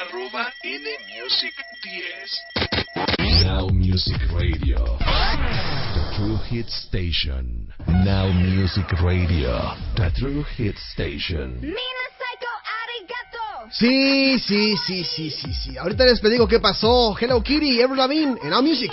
Arroba Nmusic 10. Now Music Radio. The True Hit Station. Now Music Radio. The True Hit Station. Sí, sí, sí, sí, sí, sí. Ahorita les digo qué pasó. Hello Kitty, Ever Lavigne, en Now Music.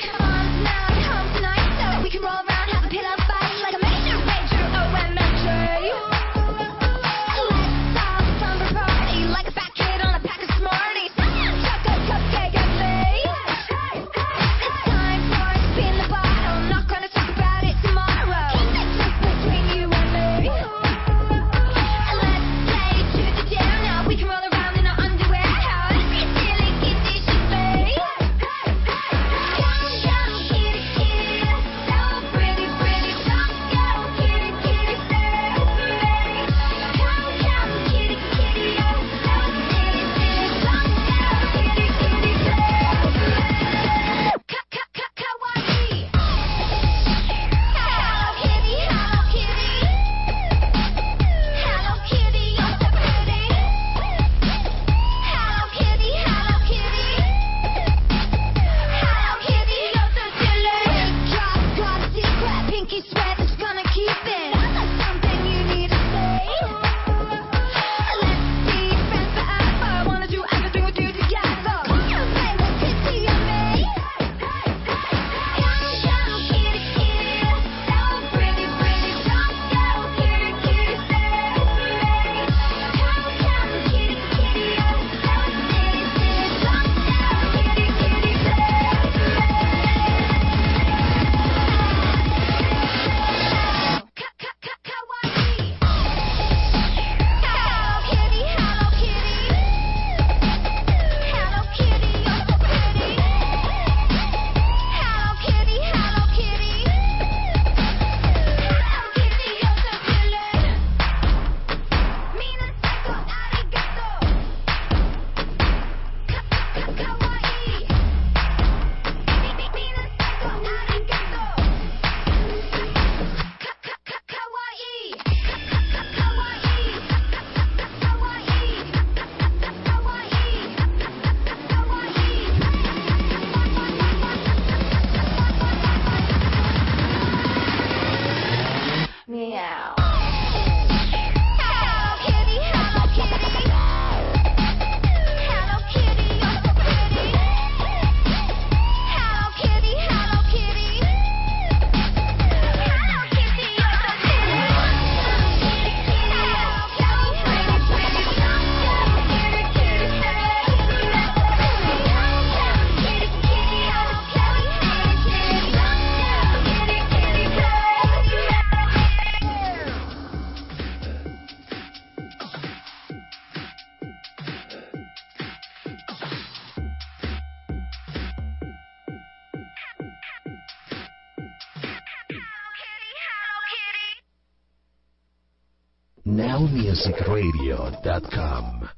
NowMusicRadio.com.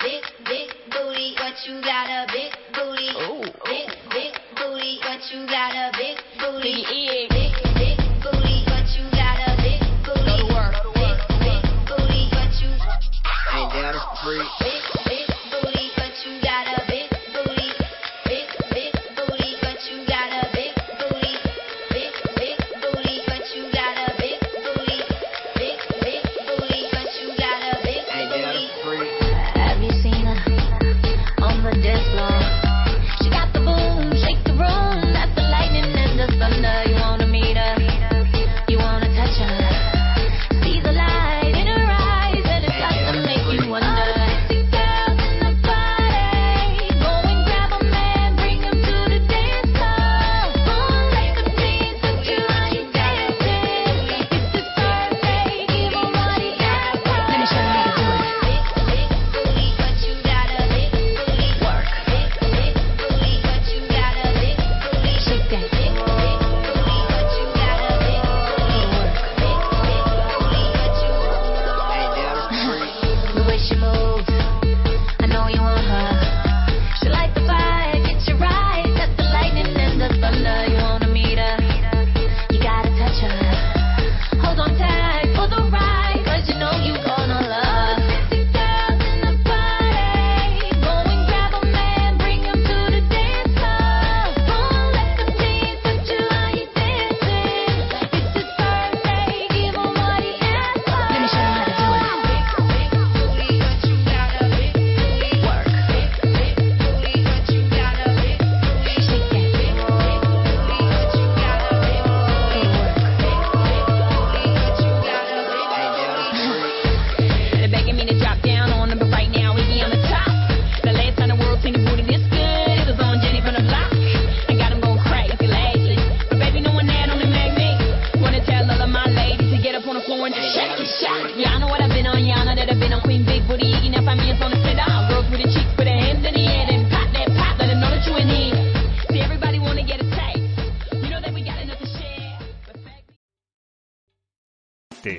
Big, big booty, what you got a big booty. Oh. Big, big booty, what you got a